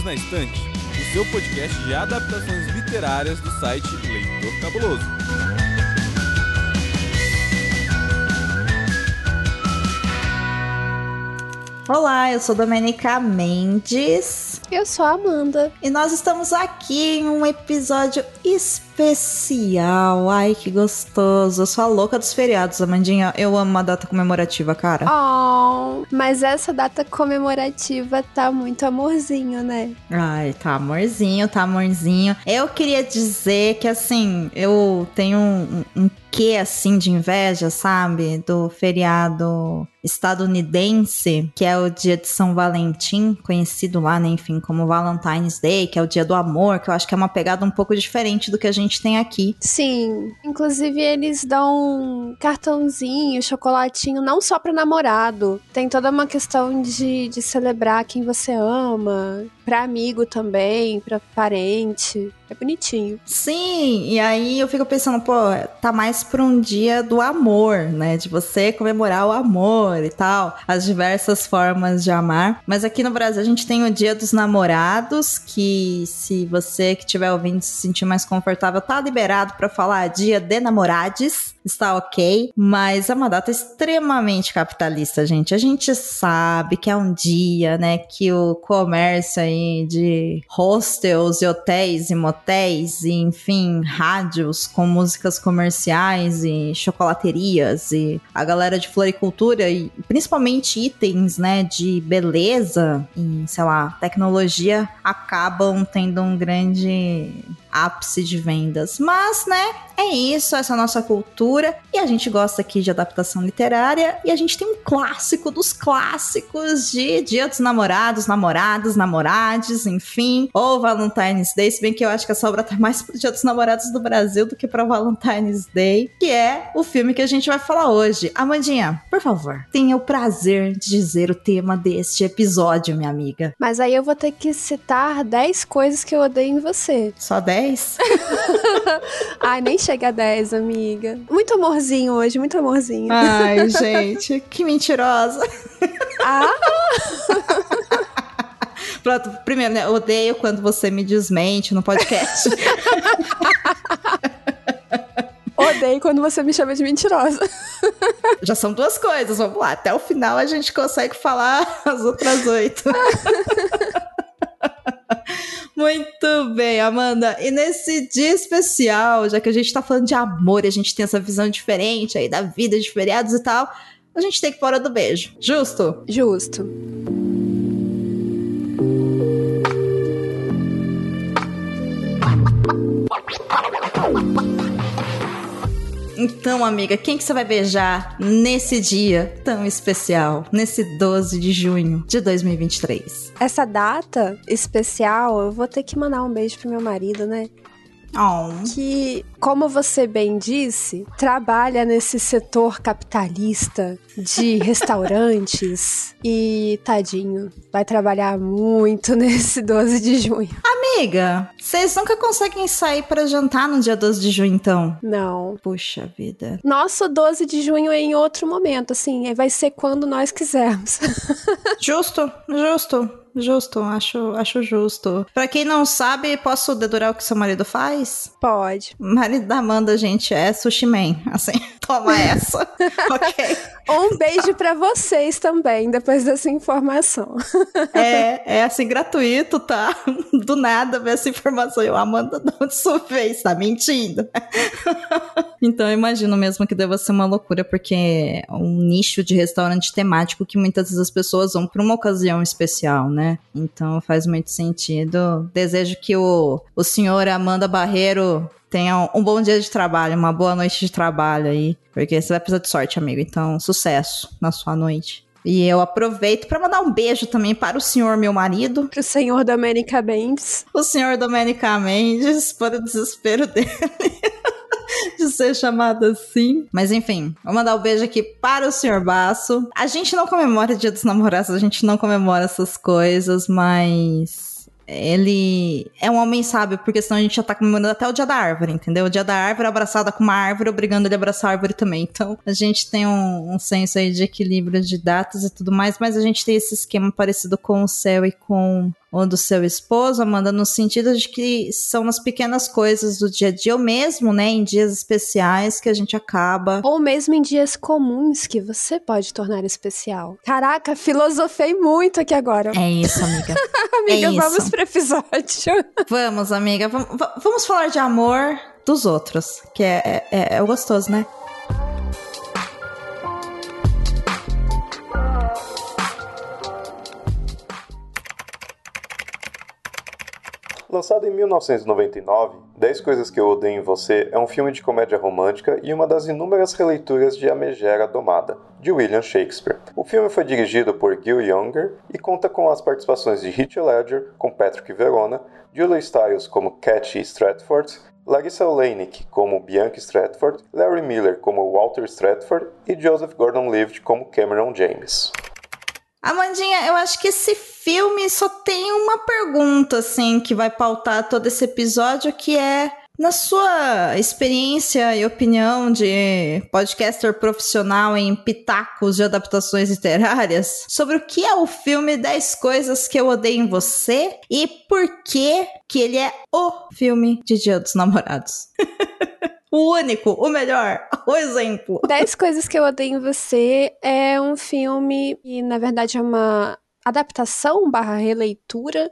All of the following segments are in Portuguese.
Livros na Estante, o seu podcast de adaptações literárias do site Leitor Cabuloso. Olá, eu sou Domenica Mendes. Eu sou a Amanda. E nós estamos aqui em um episódio especial. Ai, que gostoso. Eu sou a louca dos feriados, Amandinha. Eu amo uma data comemorativa, cara. Oh, mas essa data comemorativa tá muito amorzinho, né? Ai, tá amorzinho, tá amorzinho. Eu queria dizer que, assim, eu tenho um, um quê, assim, de inveja, sabe? Do feriado estadunidense, que é o dia de São Valentim, conhecido lá, né, enfim, como Valentine's Day, que é o dia do amor, que eu acho que é uma pegada um pouco diferente do que a gente tem aqui. Sim, inclusive eles dão cartãozinho, chocolatinho, não só para namorado, tem toda uma questão de, de celebrar quem você ama, para amigo também, para parente. É bonitinho. Sim, e aí eu fico pensando, pô, tá mais pra um dia do amor, né? De você comemorar o amor e tal, as diversas formas de amar. Mas aqui no Brasil a gente tem o dia dos namorados, que se você que estiver ouvindo se sentir mais confortável, tá liberado para falar dia de namorades está ok, mas é uma data extremamente capitalista, gente. A gente sabe que é um dia, né, que o comércio aí de hostels e hotéis e motéis e, enfim, rádios com músicas comerciais e chocolaterias e a galera de floricultura e principalmente itens, né, de beleza e, sei lá, tecnologia acabam tendo um grande ápice de vendas. Mas, né, é isso, essa é nossa cultura. E a gente gosta aqui de adaptação literária. E a gente tem um clássico dos clássicos de Dia dos Namorados, Namoradas, Namorades, enfim. Ou Valentine's Day, se bem que eu acho que essa obra tá mais pro Dia dos Namorados do Brasil do que pra Valentine's Day. Que é o filme que a gente vai falar hoje. Amandinha, por favor, tenha o prazer de dizer o tema deste episódio, minha amiga. Mas aí eu vou ter que citar 10 coisas que eu odeio em você. Só 10? Ai, nem chega a 10, amiga. Muito amorzinho hoje, muito amorzinho. Ai, gente, que mentirosa. Ah! Pronto, primeiro, né? Odeio quando você me desmente no podcast. Odeio quando você me chama de mentirosa. Já são duas coisas, vamos lá. Até o final a gente consegue falar as outras oito. Muito bem, Amanda. E nesse dia especial, já que a gente tá falando de amor, a gente tem essa visão diferente aí da vida de feriados e tal, a gente tem que fora do beijo. Justo? Justo. Então, amiga, quem que você vai beijar nesse dia tão especial, nesse 12 de junho de 2023? Essa data especial, eu vou ter que mandar um beijo pro meu marido, né? Oh. Que, como você bem disse, trabalha nesse setor capitalista de restaurantes e, tadinho, vai trabalhar muito nesse 12 de junho. Amiga, vocês nunca conseguem sair para jantar no dia 12 de junho, então? Não. Puxa vida. Nosso 12 de junho é em outro momento, assim, vai ser quando nós quisermos. justo, justo. Justo, acho, acho justo. Pra quem não sabe, posso dedurar o que seu marido faz? Pode. O da Amanda, gente, é sushi man. Assim, toma essa. ok. Um beijo para vocês também, depois dessa informação. é, é assim, gratuito, tá? Do nada ver essa informação. Eu, Amanda, de onde isso? Tá mentindo. então, eu imagino mesmo que deva ser uma loucura, porque é um nicho de restaurante temático que muitas vezes as pessoas vão pra uma ocasião especial, né? né? Então faz muito sentido. Desejo que o, o senhor Amanda Barreiro tenha um bom dia de trabalho, uma boa noite de trabalho aí, porque você vai precisar de sorte, amigo. Então, sucesso na sua noite. E eu aproveito para mandar um beijo também para o senhor, meu marido. Para o senhor Domenica Mendes. O senhor Domenica Mendes, para o desespero dele. de ser chamada assim. Mas enfim, vou mandar um beijo aqui para o Sr. Baço. A gente não comemora Dia dos Namorados, a gente não comemora essas coisas, mas ele é um homem sábio, porque senão a gente já tá comemorando até o dia da árvore, entendeu? O dia da árvore abraçada com uma árvore, obrigando ele a abraçar a árvore também. Então, a gente tem um, um senso aí de equilíbrio de datas e tudo mais, mas a gente tem esse esquema parecido com o céu e com ou do seu esposo, Amanda, no sentido de que são nas pequenas coisas do dia a dia, ou mesmo, né, em dias especiais que a gente acaba. Ou mesmo em dias comuns que você pode tornar especial. Caraca, filosofei muito aqui agora. É isso, amiga. amiga, é vamos isso. pro episódio. Vamos, amiga. Vamos, vamos falar de amor dos outros, que é, é, é gostoso, né? Lançado em 1999, 10 Coisas que Eu Odeio em Você é um filme de comédia romântica e uma das inúmeras releituras de A Megera Domada, de William Shakespeare. O filme foi dirigido por Gil Younger e conta com as participações de Heath Ledger, com Patrick Verona, Julia Stiles como Cathy Stratford, Larissa Oleynik como Bianca Stratford, Larry Miller como Walter Stratford e Joseph Gordon-Levitt como Cameron James. Amandinha, eu acho que esse filme só tem uma pergunta, assim, que vai pautar todo esse episódio, que é, na sua experiência e opinião de podcaster profissional em pitacos de adaptações literárias, sobre o que é o filme 10 Coisas que Eu Odeio em Você e por que que ele é o filme de Dia dos Namorados. O único, o melhor, o exemplo. 10 Coisas que Eu Odeio em Você é um filme e, na verdade, é uma adaptação barra releitura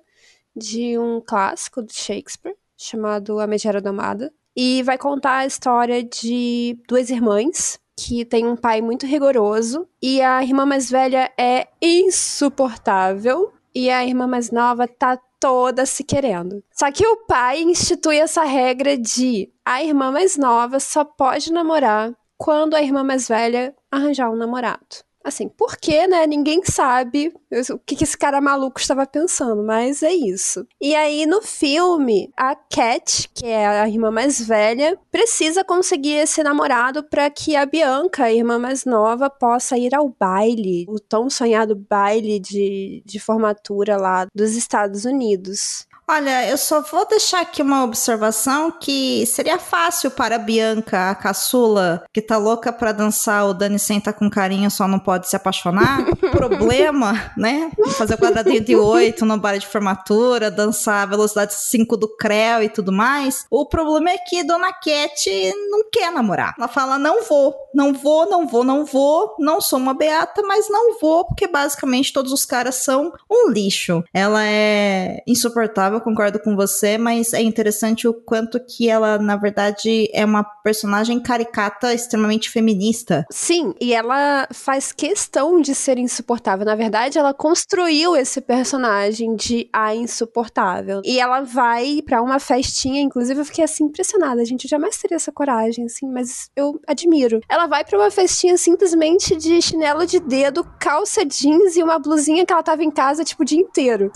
de um clássico de Shakespeare chamado A Megera Domada. E vai contar a história de duas irmãs que tem um pai muito rigoroso e a irmã mais velha é insuportável e a irmã mais nova tá toda se querendo. Só que o pai institui essa regra de a irmã mais nova só pode namorar quando a irmã mais velha arranjar um namorado. Assim, por quê, né? Ninguém sabe o que, esse cara maluco estava pensando, mas é isso. E aí, no filme, a Cat, que é a irmã mais velha, precisa conseguir esse namorado para que a Bianca, a irmã mais nova, possa ir ao baile, o tão sonhado baile de, de formatura lá dos Estados Unidos. Olha, eu só vou deixar aqui uma observação que seria fácil para a Bianca, a caçula, que tá louca pra dançar o Dani senta com carinho, só não pode se apaixonar. Problema, né? Fazer o quadradinho de oito no bar de formatura, dançar a velocidade 5 do Creu e tudo mais. O problema é que Dona Cat não quer namorar. Ela fala: não vou, não vou, não vou, não vou, não sou uma beata, mas não vou, porque basicamente todos os caras são um lixo. Ela é insuportável eu concordo com você, mas é interessante o quanto que ela, na verdade, é uma personagem caricata extremamente feminista. Sim, e ela faz questão de ser insuportável. Na verdade, ela construiu esse personagem de a insuportável. E ela vai para uma festinha, inclusive eu fiquei assim impressionada, gente, eu jamais teria essa coragem, assim, mas eu admiro. Ela vai para uma festinha simplesmente de chinelo de dedo, calça jeans e uma blusinha que ela tava em casa tipo o dia inteiro.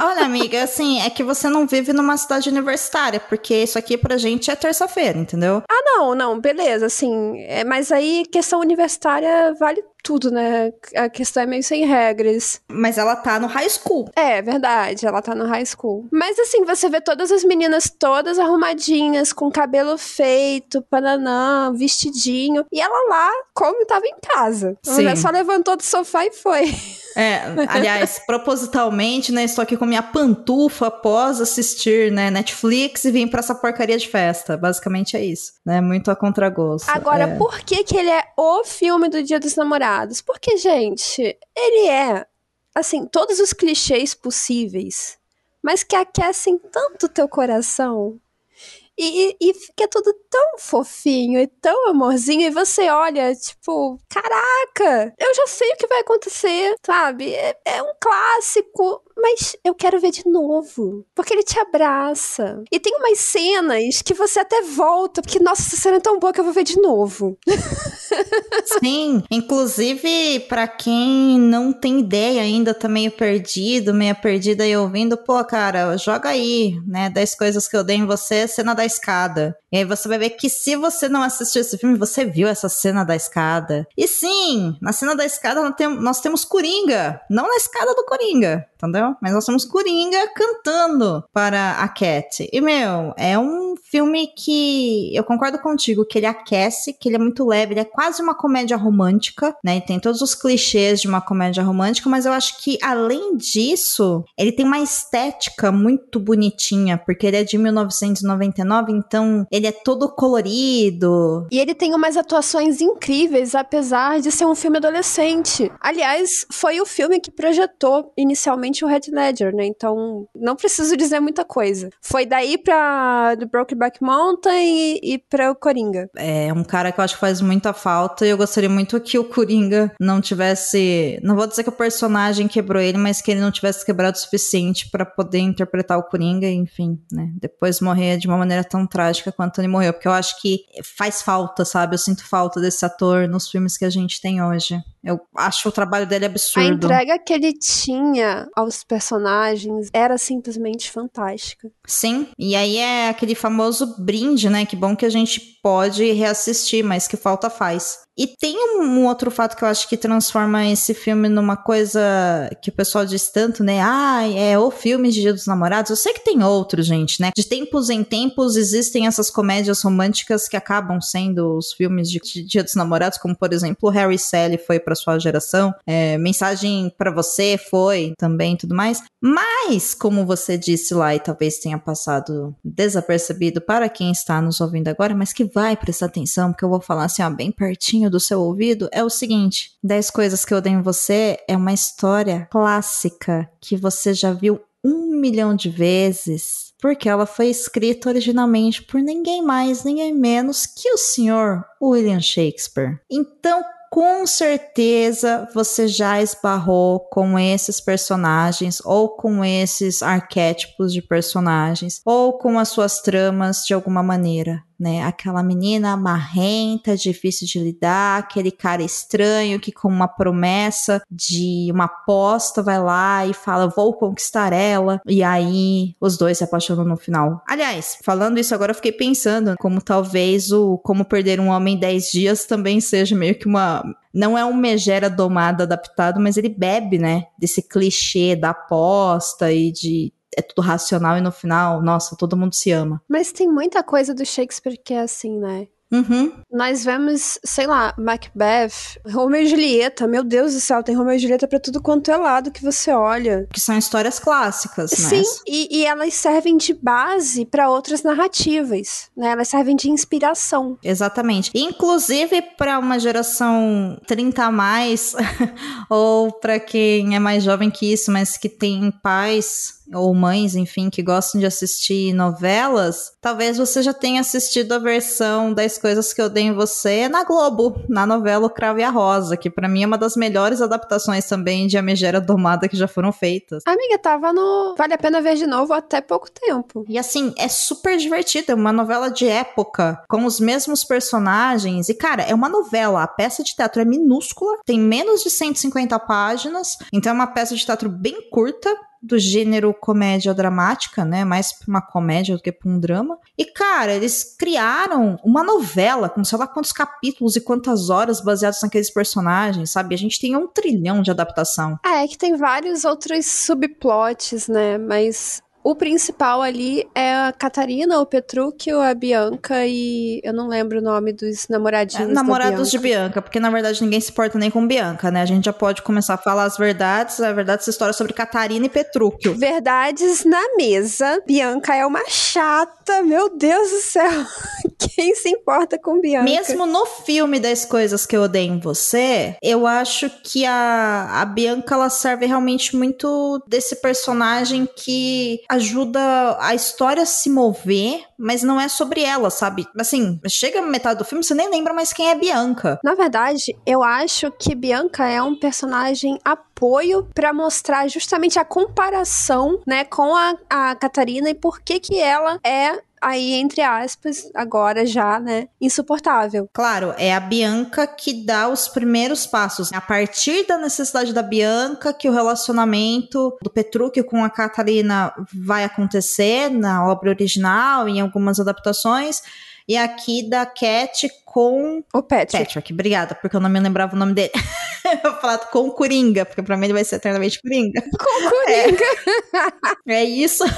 Olha, amiga, assim, é que você não vive numa cidade universitária, porque isso aqui pra gente é terça-feira, entendeu? Ah, não, não, beleza, assim, é, mas aí questão universitária vale tudo, né? A questão é meio sem regras. Mas ela tá no high school. É, verdade, ela tá no high school. Mas assim, você vê todas as meninas todas arrumadinhas, com cabelo feito, pananã, vestidinho, e ela lá, como tava em casa. A mulher só levantou do sofá e foi. É, aliás, propositalmente, né, estou aqui com minha pantufa após assistir, né, Netflix e vim pra essa porcaria de festa. Basicamente é isso, né, muito a contragosto. Agora, é. por que que ele é o filme do Dia dos Namorados? Porque, gente, ele é, assim, todos os clichês possíveis, mas que aquecem tanto o teu coração. E, e, fica tudo tão fofinho e tão amorzinho, e você olha, tipo, caraca, eu já sei o que vai acontecer, sabe? É, é um clássico, mas eu quero ver de novo. Porque ele te abraça. E tem umas cenas que você até volta, porque, nossa, essa cena é tão boa que eu vou ver de novo. Sim, inclusive, para quem não tem ideia ainda, tá meio perdido, meio perdida aí ouvindo, pô, cara, joga aí, né? 10 coisas que eu dei em você, cena da escada. E aí você vai ver que se você não assistiu esse filme, você viu essa cena da escada. E sim, na cena da escada nós temos, Coringa. Não na escada do Coringa, entendeu? Mas nós temos Coringa cantando para a Cat. E, meu, é um filme que eu concordo contigo, que ele aquece, que ele é muito leve, ele é quase uma comédia romântica, né? E tem todos os clichês de uma comédia romântica, mas eu acho que além disso, ele tem uma estética muito bonitinha, porque ele é de 1999, então ele é todo colorido. E ele tem umas atuações incríveis, apesar de ser um filme adolescente. Aliás, foi o filme que projetou inicialmente o Red Ledger, né? Então, não preciso dizer muita coisa. Foi daí pra The Brokeback Mountain e, e pra o Coringa. É um cara que eu acho que faz muita falta e eu gostaria muito que o Coringa não tivesse. Não vou dizer que o personagem quebrou ele, mas que ele não tivesse quebrado o suficiente para poder interpretar o Coringa, enfim, né? Depois morrer de uma maneira tão trágica quanto ele morreu. Porque eu acho que faz falta, sabe? Eu sinto falta desse ator nos filmes que a gente tem hoje. Eu acho o trabalho dele absurdo. A entrega que ele tinha aos personagens era simplesmente fantástica. Sim, e aí é aquele famoso brinde, né? Que bom que a gente pode reassistir, mas que falta faz. E tem um outro fato que eu acho que transforma esse filme numa coisa que o pessoal diz tanto, né? Ah, é o filme de Dia dos Namorados. Eu sei que tem outros, gente, né? De tempos em tempos existem essas comédias românticas que acabam sendo os filmes de Dia dos Namorados, como por exemplo Harry Sally foi para sua geração, é, Mensagem para você foi também, tudo mais. Mas, como você disse lá e talvez tenha passado desapercebido para quem está nos ouvindo agora, mas que vai prestar atenção, porque eu vou falar assim, ó, bem pertinho do seu ouvido, é o seguinte: 10 coisas que eu odeio em você é uma história clássica que você já viu um milhão de vezes, porque ela foi escrita originalmente por ninguém mais, ninguém menos que o senhor William Shakespeare. Então, com certeza você já esbarrou com esses personagens ou com esses arquétipos de personagens ou com as suas tramas de alguma maneira né? Aquela menina marrenta, difícil de lidar, aquele cara estranho que com uma promessa de uma aposta vai lá e fala vou conquistar ela e aí os dois se apaixonam no final. Aliás, falando isso agora eu fiquei pensando como talvez o como perder um homem em 10 dias também seja meio que uma não é um megera domado adaptado, mas ele bebe, né, desse clichê da aposta e de é tudo racional e no final, nossa, todo mundo se ama. Mas tem muita coisa do Shakespeare que é assim, né? Uhum. Nós vemos, sei lá, Macbeth, Romeo e Julieta. Meu Deus do céu, tem Romeo e Julieta pra tudo quanto é lado que você olha. Que são histórias clássicas, né? Sim, e, e elas servem de base para outras narrativas, né? Elas servem de inspiração. Exatamente. Inclusive para uma geração 30 a mais, ou para quem é mais jovem que isso, mas que tem pais ou mães, enfim, que gostam de assistir novelas, talvez você já tenha assistido a versão das coisas que eu dei em você na Globo, na novela O Cravo e a Rosa, que para mim é uma das melhores adaptações também de A Megera Domada que já foram feitas. Amiga, tava no Vale a Pena Ver de Novo até pouco tempo. E assim, é super divertida, é uma novela de época, com os mesmos personagens, e cara, é uma novela, a peça de teatro é minúscula, tem menos de 150 páginas, então é uma peça de teatro bem curta, do gênero comédia dramática, né? Mais pra uma comédia do que pra um drama. E, cara, eles criaram uma novela com sei lá quantos capítulos e quantas horas baseados naqueles personagens, sabe? A gente tem um trilhão de adaptação. É, que tem vários outros subplots, né? Mas o principal ali é a Catarina, o Petrúquio, a Bianca e eu não lembro o nome dos namoradinhos. É, namorados Bianca. de Bianca, porque na verdade ninguém se importa nem com Bianca, né? A gente já pode começar a falar as verdades. A verdade essa história é sobre Catarina e Petrúquio. Verdades na mesa. Bianca é uma chata, meu Deus do céu. Quem se importa com Bianca? Mesmo no filme das coisas que eu odeio em você, eu acho que a, a Bianca ela serve realmente muito desse personagem que ajuda a história a se mover, mas não é sobre ela, sabe? Assim, chega metade do filme, você nem lembra mais quem é Bianca. Na verdade, eu acho que Bianca é um personagem apoio para mostrar justamente a comparação, né, com a, a Catarina e por que que ela é aí, entre aspas, agora já, né, insuportável. Claro, é a Bianca que dá os primeiros passos. A partir da necessidade da Bianca que o relacionamento do Petrúquio com a Catarina vai acontecer na obra original, em algumas adaptações. E aqui da Cat com o Patrick. Patrick, obrigada, porque eu não me lembrava o nome dele. eu falar com o Coringa, porque pra mim ele vai ser eternamente Coringa. Com o Coringa. É, é isso.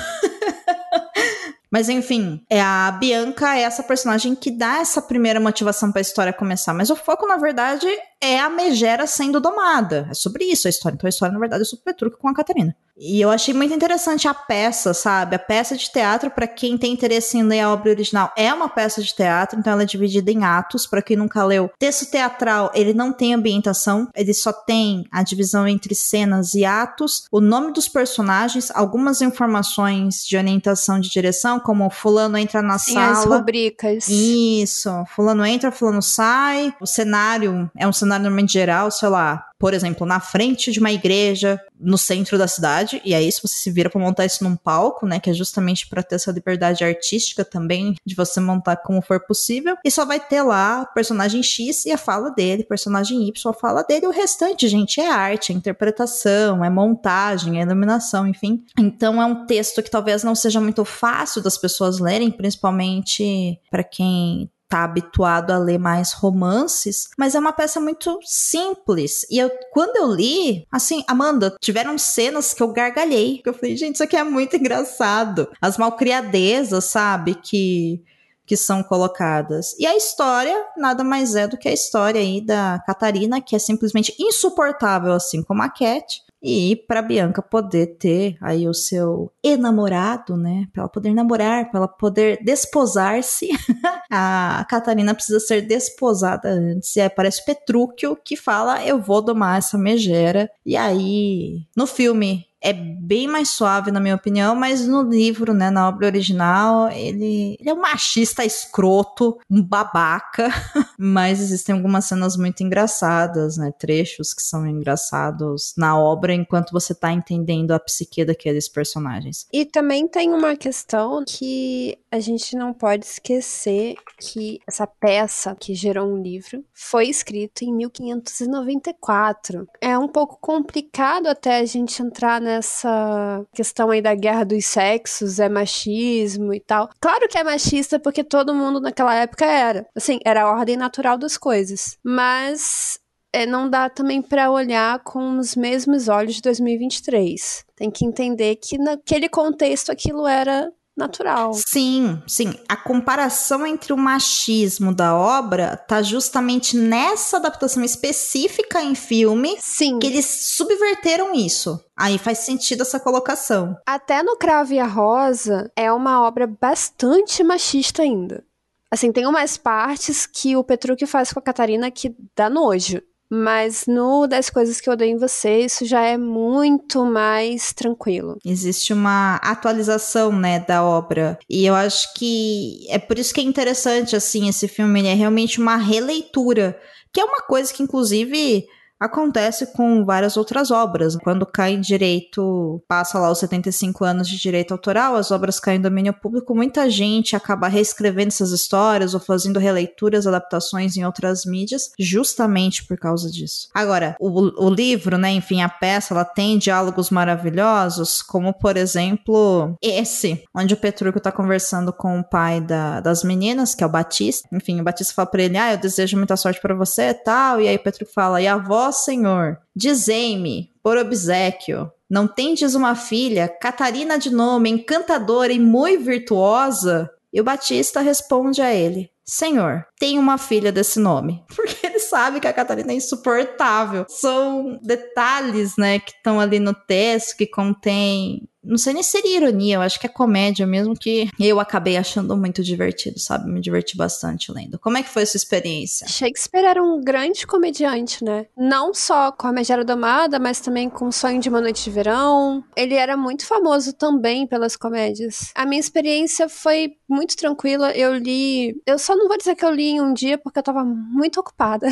Mas enfim, é a Bianca é essa personagem que dá essa primeira motivação para a história começar. Mas o foco, na verdade, é a Megera sendo domada. É sobre isso a história. Então a história, na verdade, é sobre o Petrúquio com a Catarina. E eu achei muito interessante a peça, sabe? A peça de teatro, para quem tem interesse em ler a obra original, é uma peça de teatro, então ela é dividida em atos. Para quem nunca leu, texto teatral, ele não tem ambientação, ele só tem a divisão entre cenas e atos, o nome dos personagens, algumas informações de orientação de direção, como fulano entra na Sim, sala. as rubricas. Isso, fulano entra, fulano sai. O cenário é um cenário normalmente geral, sei lá, por exemplo, na frente de uma igreja no centro da cidade, e aí se você se vira para montar isso num palco, né, que é justamente para ter essa liberdade artística também de você montar como for possível, e só vai ter lá personagem X e a fala dele, personagem Y, a fala dele, o restante, gente, é arte, é interpretação, é montagem, é iluminação, enfim. Então é um texto que talvez não seja muito fácil das pessoas lerem, principalmente para quem tá habituado a ler mais romances, mas é uma peça muito simples. E eu, quando eu li, assim, Amanda, tiveram cenas que eu gargalhei. Que eu falei, gente, isso aqui é muito engraçado. As malcriadezas, sabe? Que que são colocadas. E a história nada mais é do que a história aí da Catarina, que é simplesmente insuportável, assim como a Cat, e para Bianca poder ter aí o seu enamorado, né? Para ela poder namorar, para ela poder desposar-se, a Catarina precisa ser desposada antes. E aí aparece Petrúquio que fala: Eu vou domar essa megera. E aí, no filme, é bem mais suave, na minha opinião, mas no livro, né, na obra original, ele, ele é um machista escroto, um babaca, mas existem algumas cenas muito engraçadas, né, trechos que são engraçados na obra enquanto você tá entendendo a psique daqueles personagens. E também tem uma questão que a gente não pode esquecer que essa peça que gerou um livro foi escrita em 1594. É um pouco complicado até a gente entrar nessa essa questão aí da guerra dos sexos, é machismo e tal. Claro que é machista porque todo mundo naquela época era. Assim, era a ordem natural das coisas. Mas é, não dá também para olhar com os mesmos olhos de 2023. Tem que entender que naquele contexto aquilo era natural. Sim, sim. A comparação entre o machismo da obra tá justamente nessa adaptação específica em filme. Sim. Que eles subverteram isso. Aí faz sentido essa colocação. Até no Cravo e a Rosa é uma obra bastante machista ainda. Assim, tem umas partes que o Petrúquio faz com a Catarina que dá nojo. Mas no das coisas que eu odeio em você, isso já é muito mais tranquilo. Existe uma atualização, né, da obra. E eu acho que é por isso que é interessante, assim, esse filme. Ele é realmente uma releitura. Que é uma coisa que, inclusive, Acontece com várias outras obras. Quando cai em direito, passa lá os 75 anos de direito autoral, as obras caem em domínio público, muita gente acaba reescrevendo essas histórias ou fazendo releituras, adaptações em outras mídias, justamente por causa disso. Agora, o, o livro, né, enfim, a peça, ela tem diálogos maravilhosos, como por exemplo esse, onde o Petrúquio tá conversando com o pai da, das meninas, que é o Batista. Enfim, o Batista fala pra ele: Ah, eu desejo muita sorte para você e tal. E aí o Petrúquio fala: E a avó Senhor, dizei-me, por obsequio, não tendes uma filha, Catarina de nome, encantadora e muito virtuosa? E o Batista responde a ele: Senhor, tem uma filha desse nome. Porque ele sabe que a Catarina é insuportável. São detalhes, né, que estão ali no texto que contém não sei nem se seria ironia, eu acho que é comédia mesmo, que eu acabei achando muito divertido, sabe? Me diverti bastante lendo. Como é que foi sua experiência? Shakespeare era um grande comediante, né? Não só com a Megera Domada, mas também com Sonho de uma Noite de Verão. Ele era muito famoso também pelas comédias. A minha experiência foi muito tranquila. Eu li. Eu só não vou dizer que eu li em um dia porque eu tava muito ocupada.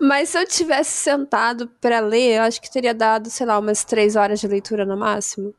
mas Mas se eu tivesse sentado para ler, eu acho que teria dado, sei lá, umas três horas de leitura no máximo.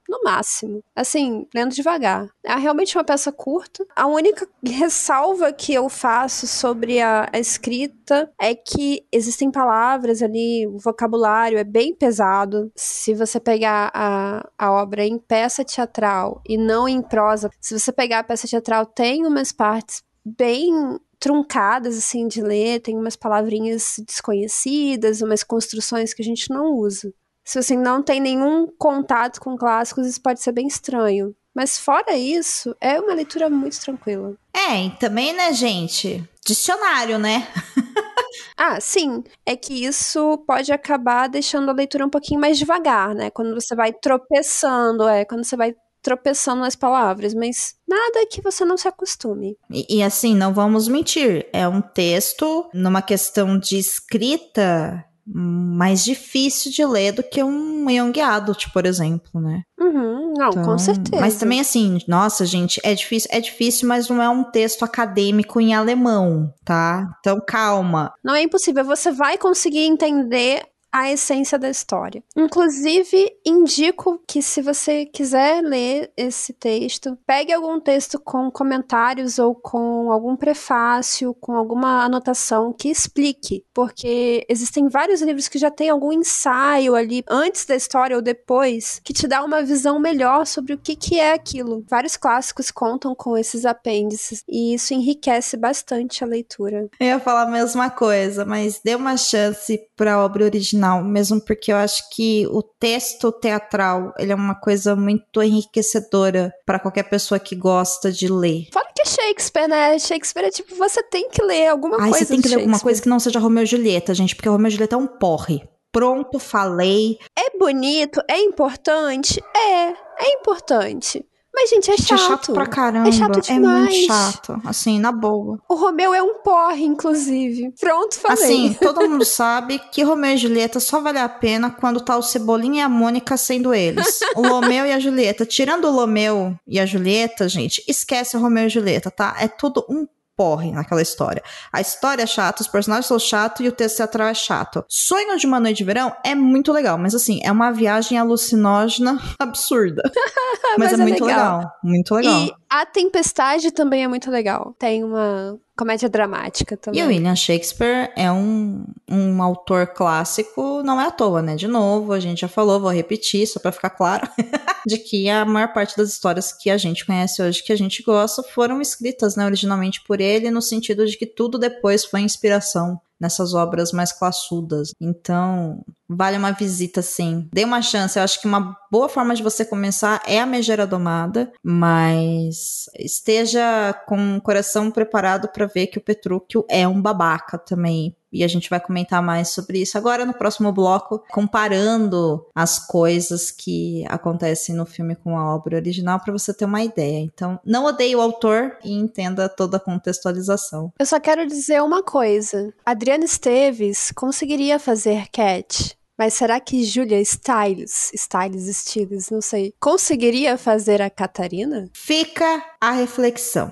No máximo. Assim, lendo devagar. É realmente uma peça curta. A única ressalva que eu faço sobre a, a escrita é que existem palavras ali, o vocabulário é bem pesado. Se você pegar a, a obra em peça teatral e não em prosa, se você pegar a peça teatral, tem umas partes bem truncadas assim de ler, tem umas palavrinhas desconhecidas, umas construções que a gente não usa. Se você não tem nenhum contato com clássicos, isso pode ser bem estranho. Mas fora isso, é uma leitura muito tranquila. É, e também, né, gente? Dicionário, né? ah, sim. É que isso pode acabar deixando a leitura um pouquinho mais devagar, né? Quando você vai tropeçando, é, quando você vai tropeçando nas palavras, mas nada que você não se acostume. E, e, assim, não vamos mentir, é um texto numa questão de escrita mais difícil de ler do que um Young Adult, por exemplo, né? Uhum, não, então, com certeza. Mas também assim, nossa, gente, é difícil, é difícil, mas não é um texto acadêmico em alemão, tá? Então calma. Não é impossível, você vai conseguir entender a essência da história. Inclusive, indico que se você quiser ler esse texto, pegue algum texto com comentários ou com algum prefácio, com alguma anotação que explique, porque existem vários livros que já tem algum ensaio ali antes da história ou depois que te dá uma visão melhor sobre o que, que é aquilo. Vários clássicos contam com esses apêndices e isso enriquece bastante a leitura. Eu ia falar a mesma coisa, mas dê uma chance para a obra original original, mesmo porque eu acho que o texto teatral ele é uma coisa muito enriquecedora para qualquer pessoa que gosta de ler. Fora que é Shakespeare, né? Shakespeare é tipo, você tem que ler alguma Ai, coisa. Você tem que ler alguma coisa que não seja Romeu e Julieta, gente, porque Romeu e Julieta é um porre. Pronto, falei. É bonito, é importante? É, é importante. Mas, gente, é gente, chato. É chato pra caramba. É chato demais. É muito chato. Assim, na boa. O Romeu é um porre, inclusive. Pronto, falei. Assim, todo mundo sabe que Romeu e Julieta só vale a pena quando tá o Cebolinha e a Mônica sendo eles. O Romeu e a Julieta. Tirando o Romeu e a Julieta, gente, esquece o Romeu e a Julieta, tá? É tudo um porre naquela história. A história é chata, os personagens são chatos e o texto teatral é chato. Sonho de uma Noite de Verão é muito legal, mas assim, é uma viagem alucinógena absurda. mas, mas, é, é muito legal. legal. Muito legal. E a Tempestade também é muito legal. Tem uma comédia dramática também. E o William Shakespeare é um, um autor clássico, não é à toa, né? De novo, a gente já falou, vou repetir, só para ficar claro, de que a maior parte das histórias que a gente conhece hoje, que a gente gosta, foram escritas, né, originalmente por ele, no sentido de que tudo depois foi inspiração nessas obras mais classudas. Então, vale uma visita sim. Dê uma chance. Eu acho que uma boa forma de você começar é a Megera Domada, mas esteja com o coração preparado para ver que o Petrúquio é um babaca também e a gente vai comentar mais sobre isso agora no próximo bloco, comparando as coisas que acontecem no filme com a obra original para você ter uma ideia. Então, não odeie o autor e entenda toda a contextualização. Eu só quero dizer uma coisa: Adriana Esteves conseguiria fazer Cat. Mas será que Julia Stiles, Stiles, Stiles, não sei, conseguiria fazer a Catarina? Fica a reflexão.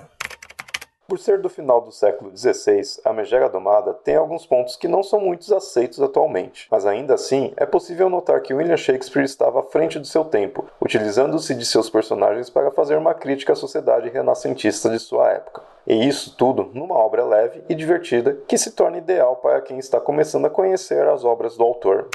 Por ser do final do século XVI, a megera domada tem alguns pontos que não são muito aceitos atualmente, mas ainda assim é possível notar que William Shakespeare estava à frente do seu tempo, utilizando-se de seus personagens para fazer uma crítica à sociedade renascentista de sua época. E isso tudo numa obra leve e divertida que se torna ideal para quem está começando a conhecer as obras do autor.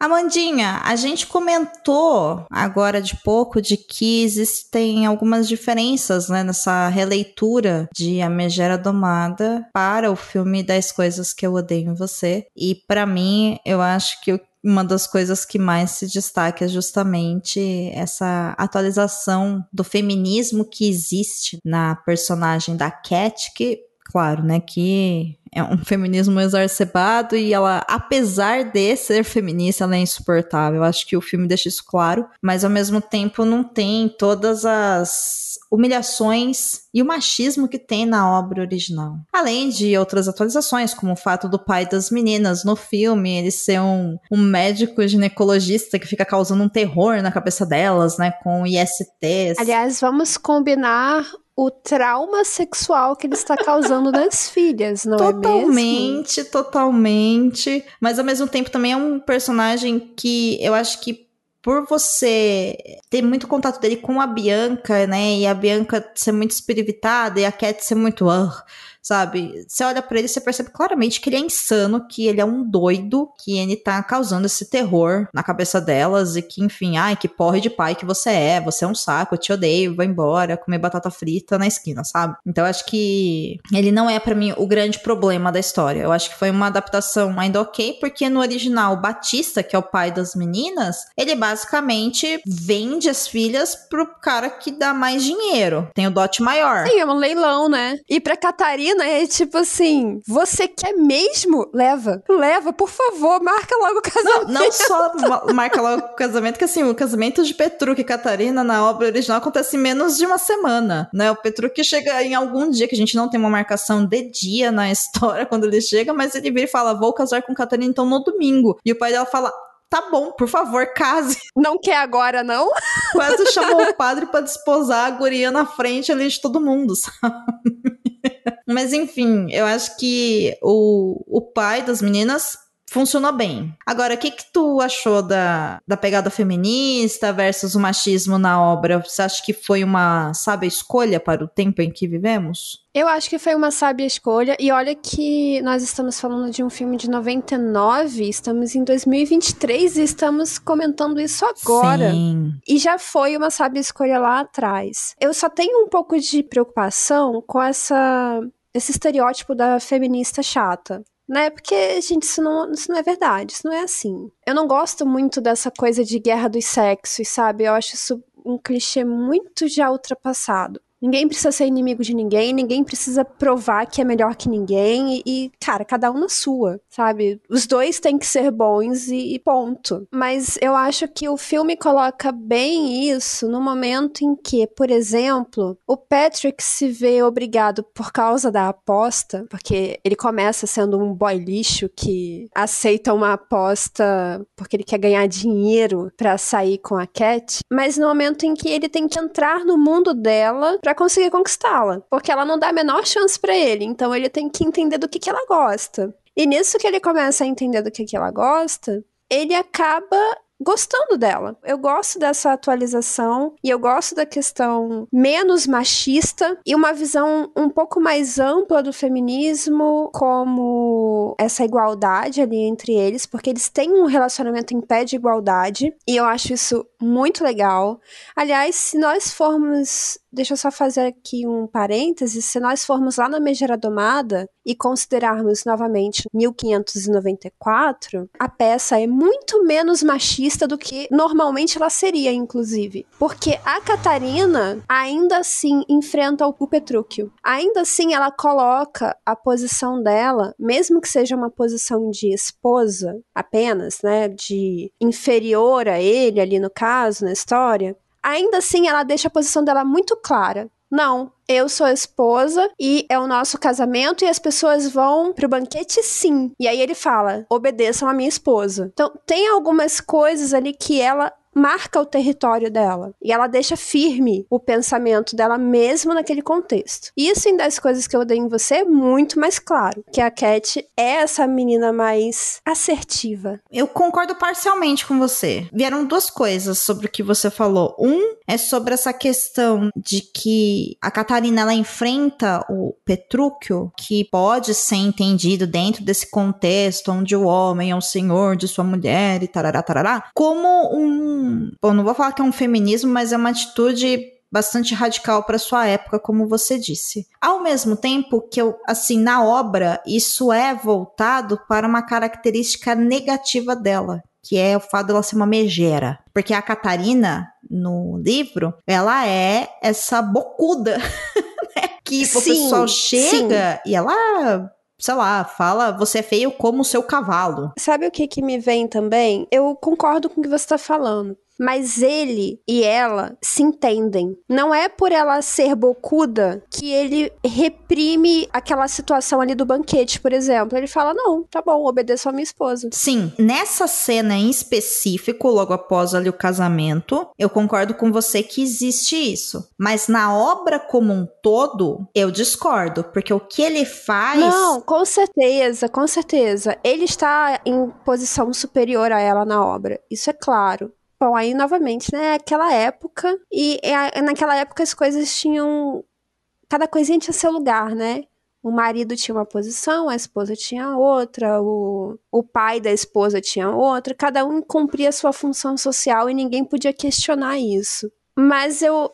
Amandinha, a gente comentou agora de pouco de que existem algumas diferenças né, nessa releitura de A Megera Domada para o filme 10 Coisas que Eu Odeio em Você. E para mim, eu acho que uma das coisas que mais se destaca é justamente essa atualização do feminismo que existe na personagem da Cat, que, claro, né, que é um feminismo exacerbado e ela, apesar de ser feminista, ela é insuportável. Acho que o filme deixa isso claro, mas ao mesmo tempo não tem todas as humilhações e o machismo que tem na obra original. Além de outras atualizações, como o fato do pai das meninas no filme ele ser um, um médico ginecologista que fica causando um terror na cabeça delas, né, com ISTs. Aliás, vamos combinar o trauma sexual que ele está causando nas filhas, não Total. Totalmente, mesmo. totalmente. Mas ao mesmo tempo também é um personagem que eu acho que por você ter muito contato dele com a Bianca, né? E a Bianca ser muito espiritada e a Cat ser muito. Uh, sabe? Você olha para ele e você percebe claramente que ele é insano, que ele é um doido, que ele tá causando esse terror na cabeça delas e que, enfim, ai, que porre de pai que você é, você é um saco, eu te odeio, vai embora, comer batata frita na esquina, sabe? Então eu acho que ele não é para mim o grande problema da história. Eu acho que foi uma adaptação ainda ok, porque no original, o Batista, que é o pai das meninas, ele basicamente vende as filhas pro cara que dá mais dinheiro, tem o dote maior. Sim, é um leilão, né? E pra Catarina é tipo assim: você quer mesmo? Leva. Leva, por favor, marca logo o casamento. Não, não só ma- marca logo o casamento, que assim, o casamento de Petruc e Catarina na obra original acontece em menos de uma semana, né? O Petruc chega em algum dia, que a gente não tem uma marcação de dia na história quando ele chega, mas ele vira e fala: vou casar com Catarina então no domingo. E o pai dela fala. Tá bom, por favor, case. Não quer agora, não? Quase chamou o padre pra desposar a guria na frente ali de todo mundo, sabe? Mas enfim, eu acho que o, o pai das meninas funcionou bem. Agora, o que que tu achou da, da pegada feminista versus o machismo na obra? Você acha que foi uma sábia escolha para o tempo em que vivemos? Eu acho que foi uma sábia escolha. E olha que nós estamos falando de um filme de 99, estamos em 2023 e estamos comentando isso agora. Sim. E já foi uma sábia escolha lá atrás. Eu só tenho um pouco de preocupação com essa esse estereótipo da feminista chata. Né? Porque, gente, isso não, isso não é verdade, isso não é assim. Eu não gosto muito dessa coisa de guerra dos sexos, sabe? Eu acho isso um clichê muito já ultrapassado. Ninguém precisa ser inimigo de ninguém, ninguém precisa provar que é melhor que ninguém e, e, cara, cada um na sua, sabe? Os dois têm que ser bons e, e ponto. Mas eu acho que o filme coloca bem isso no momento em que, por exemplo, o Patrick se vê obrigado por causa da aposta, porque ele começa sendo um boy lixo que aceita uma aposta porque ele quer ganhar dinheiro para sair com a Cat, mas no momento em que ele tem que entrar no mundo dela para conseguir conquistá-la, porque ela não dá a menor chance para ele, então ele tem que entender do que, que ela gosta. E nisso que ele começa a entender do que, que ela gosta, ele acaba gostando dela. Eu gosto dessa atualização e eu gosto da questão menos machista e uma visão um pouco mais ampla do feminismo, como essa igualdade ali entre eles, porque eles têm um relacionamento em pé de igualdade e eu acho isso muito legal. Aliás, se nós formos Deixa eu só fazer aqui um parêntese. Se nós formos lá na Megera Domada e considerarmos novamente 1594, a peça é muito menos machista do que normalmente ela seria, inclusive. Porque a Catarina ainda assim enfrenta o Petrúquio. Ainda assim, ela coloca a posição dela, mesmo que seja uma posição de esposa apenas, né? De inferior a ele ali no caso, na história ainda assim ela deixa a posição dela muito clara. Não, eu sou a esposa e é o nosso casamento e as pessoas vão pro banquete sim. E aí ele fala: obedeçam a minha esposa. Então, tem algumas coisas ali que ela marca o território dela e ela deixa firme o pensamento dela mesmo naquele contexto. Isso em das coisas que eu dei em você é muito mais claro, que a Cat é essa menina mais assertiva. Eu concordo parcialmente com você. Vieram duas coisas sobre o que você falou. Um é sobre essa questão de que a Catarina ela enfrenta o Petrúquio, que pode ser entendido dentro desse contexto onde o homem é o senhor de sua mulher e tarará, tarará, como um Bom, não vou falar que é um feminismo, mas é uma atitude bastante radical para sua época, como você disse. Ao mesmo tempo que eu, assim, na obra, isso é voltado para uma característica negativa dela, que é o fato dela ser uma megera. Porque a Catarina, no livro, ela é essa bocuda, né? Que o pessoal chega sim. e ela sei lá, fala você é feio como o seu cavalo. Sabe o que que me vem também? Eu concordo com o que você tá falando. Mas ele e ela se entendem. Não é por ela ser bocuda que ele reprime aquela situação ali do banquete, por exemplo. Ele fala: Não, tá bom, obedeço a minha esposa. Sim, nessa cena em específico, logo após ali o casamento, eu concordo com você que existe isso. Mas na obra como um todo, eu discordo, porque o que ele faz. Não, com certeza, com certeza. Ele está em posição superior a ela na obra. Isso é claro. Bom, aí novamente, né? Aquela época. E é, naquela época as coisas tinham. Cada coisinha tinha seu lugar, né? O marido tinha uma posição, a esposa tinha outra, o, o pai da esposa tinha outra, cada um cumpria sua função social e ninguém podia questionar isso. Mas eu,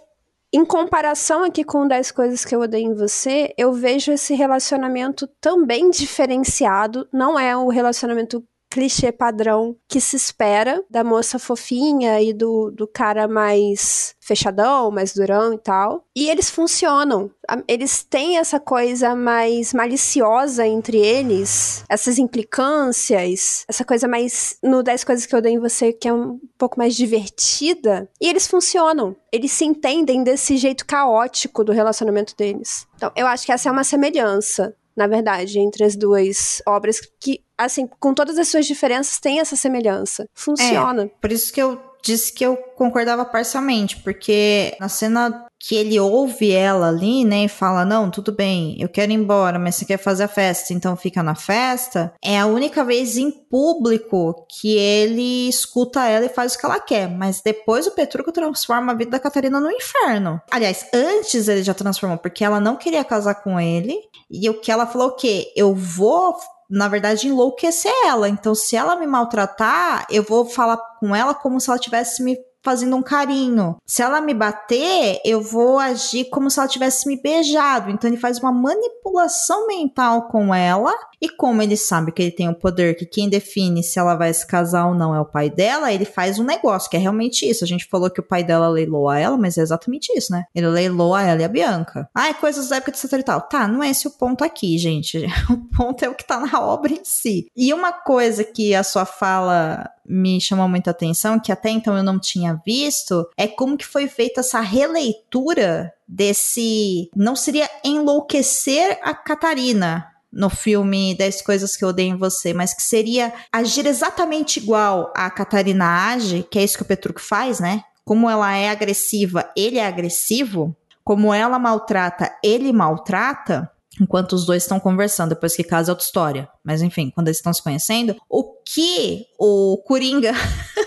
em comparação aqui com 10 coisas que eu odeio em você, eu vejo esse relacionamento também diferenciado. Não é o relacionamento clichê padrão que se espera da moça fofinha e do, do cara mais fechadão, mais durão e tal. E eles funcionam. Eles têm essa coisa mais maliciosa entre eles, essas implicâncias, essa coisa mais. No 10 coisas que eu dei em você, que é um pouco mais divertida. E eles funcionam. Eles se entendem desse jeito caótico do relacionamento deles. Então, eu acho que essa é uma semelhança na verdade, entre as duas obras que, assim, com todas as suas diferenças, tem essa semelhança. Funciona. É, por isso que eu disse que eu concordava parcialmente, porque na cena que ele ouve ela ali, né, e fala: Não, tudo bem, eu quero ir embora, mas você quer fazer a festa, então fica na festa. É a única vez em público que ele escuta ela e faz o que ela quer. Mas depois o Petruco transforma a vida da Catarina no inferno. Aliás, antes ele já transformou, porque ela não queria casar com ele. E o que ela falou o quê? Eu vou na verdade, enlouquecer ela. Então, se ela me maltratar, eu vou falar com ela como se ela tivesse me fazendo um carinho. Se ela me bater, eu vou agir como se ela tivesse me beijado. Então ele faz uma manipulação mental com ela. E como ele sabe que ele tem o poder, que quem define se ela vai se casar ou não é o pai dela, ele faz um negócio, que é realmente isso. A gente falou que o pai dela leiloa ela, mas é exatamente isso, né? Ele leiloa ela e a Bianca. Ah, é coisas da época de etc e tal. Tá, não é esse o ponto aqui, gente. O ponto é o que tá na obra em si. E uma coisa que a sua fala me chamou muita atenção, que até então eu não tinha visto, é como que foi feita essa releitura desse. Não seria enlouquecer a Catarina, no filme 10 Coisas que Eu Odeio em Você, mas que seria agir exatamente igual a Catarina age, que é isso que o Petruc faz, né? Como ela é agressiva, ele é agressivo. Como ela maltrata, ele maltrata enquanto os dois estão conversando, depois que casa é outra história. Mas enfim, quando eles estão se conhecendo, o que o Coringa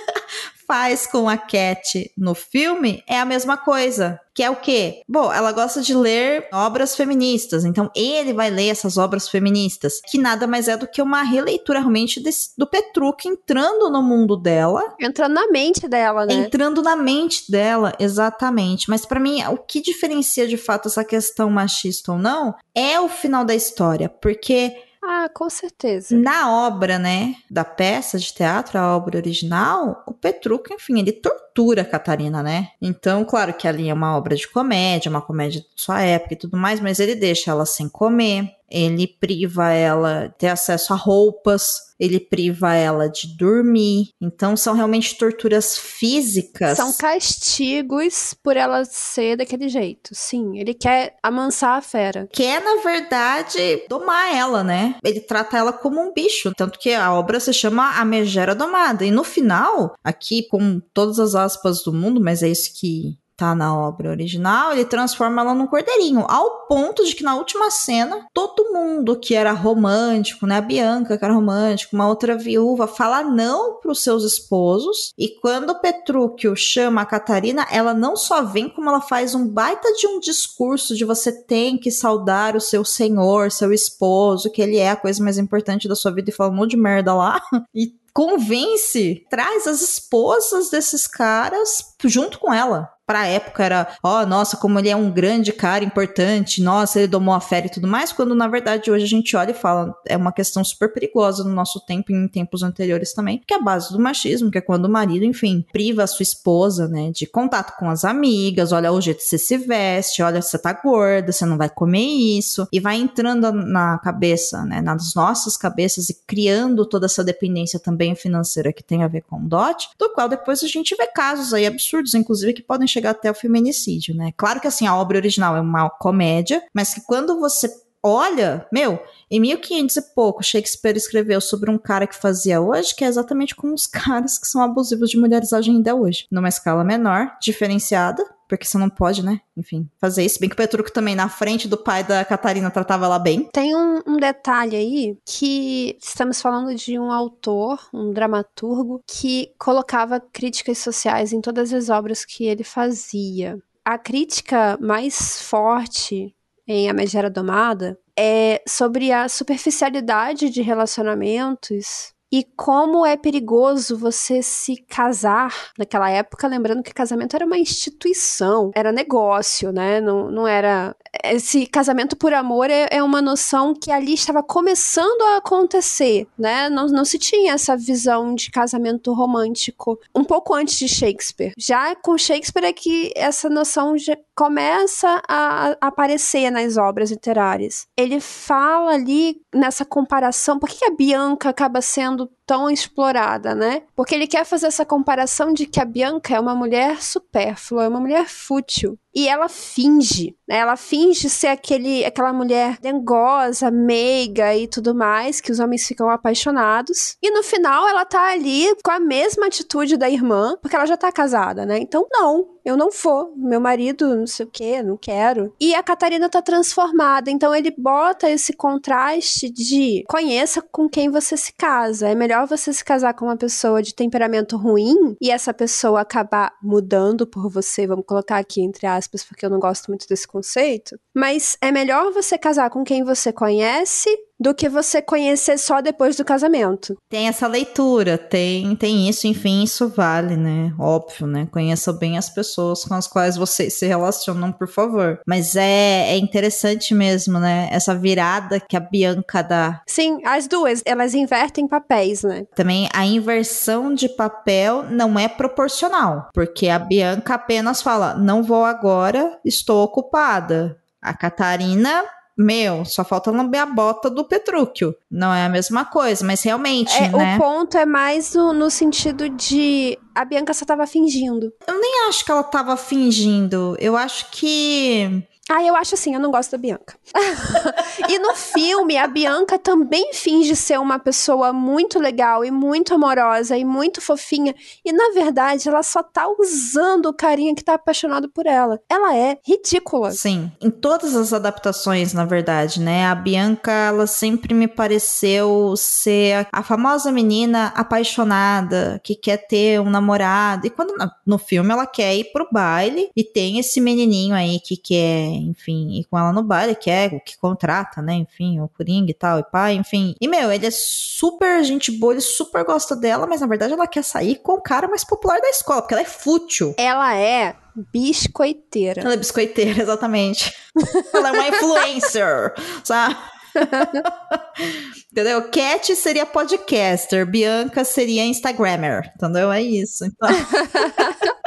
faz com a Cat no filme é a mesma coisa. Que é o quê? Bom, ela gosta de ler obras feministas, então ele vai ler essas obras feministas, que nada mais é do que uma releitura realmente desse, do Petruk entrando no mundo dela. Entrando na mente dela, né? Entrando na mente dela, exatamente. Mas para mim, o que diferencia de fato essa questão machista ou não é o final da história, porque ah, com certeza. Na obra, né, da peça de teatro, a obra original, o Petrucco, enfim, ele tortura a Catarina, né? Então, claro que ali é uma obra de comédia, uma comédia de sua época e tudo mais, mas ele deixa ela sem comer, ele priva ela de ter acesso a roupas, ele priva ela de dormir. Então são realmente torturas físicas. São castigos por ela ser daquele jeito. Sim, ele quer amansar a fera. Quer, na verdade, domar ela, né? Ele trata ela como um bicho. Tanto que a obra se chama A Megera Domada. E no final, aqui com todas as aspas do mundo, mas é isso que tá na obra original, ele transforma ela num cordeirinho, ao ponto de que na última cena, todo mundo que era romântico, né, a Bianca que era romântico, uma outra viúva, fala não pros seus esposos, e quando Petrúquio chama a Catarina, ela não só vem, como ela faz um baita de um discurso de você tem que saudar o seu senhor, seu esposo, que ele é a coisa mais importante da sua vida, e fala um monte de merda lá, e convence, traz as esposas desses caras junto com ela. Pra época era, ó, oh, nossa, como ele é um grande cara importante, nossa, ele domou a fé e tudo mais, quando na verdade hoje a gente olha e fala, é uma questão super perigosa no nosso tempo e em tempos anteriores também, que é a base do machismo, que é quando o marido, enfim, priva a sua esposa, né, de contato com as amigas, olha o jeito que você se veste, olha, você tá gorda, você não vai comer isso, e vai entrando na cabeça, né, nas nossas cabeças e criando toda essa dependência também financeira que tem a ver com DOT, do qual depois a gente vê casos aí absurdos, inclusive, que podem chegar até o feminicídio, né? Claro que assim, a obra original é uma comédia, mas que quando você olha, meu, em 1500 e pouco, Shakespeare escreveu sobre um cara que fazia hoje, que é exatamente como os caras que são abusivos de mulheres agem ainda hoje. Numa escala menor, diferenciada, porque você não pode, né? Enfim, fazer isso. Bem que o Petruco também, na frente do pai da Catarina, tratava ela bem. Tem um, um, detalhe aí que estamos falando de um autor, um dramaturgo, que colocava críticas sociais em todas as obras que ele fazia. A crítica mais forte em A Megera Domada é sobre a superficialidade de relacionamentos e como é perigoso você se casar naquela época, lembrando que casamento era uma instituição, era negócio, né? Não, não era. Esse casamento por amor é, é uma noção que ali estava começando a acontecer, né? Não, não se tinha essa visão de casamento romântico um pouco antes de Shakespeare. Já com Shakespeare é que essa noção já começa a aparecer nas obras literárias. Ele fala ali nessa comparação, por que a Bianca acaba sendo sendo tão explorada, né? Porque ele quer fazer essa comparação de que a Bianca é uma mulher supérflua, é uma mulher fútil. E ela finge, né? Ela finge ser aquele, aquela mulher dengosa, meiga e tudo mais, que os homens ficam apaixonados. E no final ela tá ali com a mesma atitude da irmã, porque ela já tá casada, né? Então, não, eu não vou. Meu marido, não sei o que, não quero. E a Catarina tá transformada, então ele bota esse contraste de conheça com quem você se casa. É melhor você se casar com uma pessoa de temperamento ruim e essa pessoa acabar mudando por você, vamos colocar aqui entre aspas, porque eu não gosto muito desse conceito. Mas é melhor você casar com quem você conhece do que você conhecer só depois do casamento. Tem essa leitura, tem, tem isso, enfim, isso vale, né? Óbvio, né? Conheça bem as pessoas com as quais vocês se relacionam, por favor. Mas é, é interessante mesmo, né? Essa virada que a Bianca dá. Sim, as duas, elas invertem papéis, né? Também a inversão de papel não é proporcional, porque a Bianca apenas fala: não vou agora, estou ocupada. A Catarina meu, só falta lamber a bota do Petrúquio. Não é a mesma coisa, mas realmente, é, né? O ponto é mais no, no, sentido de a Bianca só tava fingindo. Eu nem acho que ela tava fingindo. Eu acho que ah, eu acho assim, eu não gosto da Bianca. e no filme, a Bianca também finge ser uma pessoa muito legal e muito amorosa e muito fofinha. E na verdade, ela só tá usando o carinha que tá apaixonado por ela. Ela é ridícula. Sim, em todas as adaptações, na verdade, né? A Bianca, ela sempre me pareceu ser a famosa menina apaixonada que quer ter um namorado. E quando no filme ela quer ir pro baile e tem esse menininho aí que quer enfim, ir com ela no baile, que é o que contrata, né, enfim, o Coringa e tal, e pai, enfim. E, meu, ele é super gente boa, ele super gosta dela, mas na verdade ela quer sair com o cara mais popular da escola, porque ela é fútil. Ela é biscoiteira. Ela é biscoiteira, exatamente. ela é uma influencer, sabe? entendeu? Cat seria podcaster, Bianca seria Instagrammer, entendeu? É isso. Então...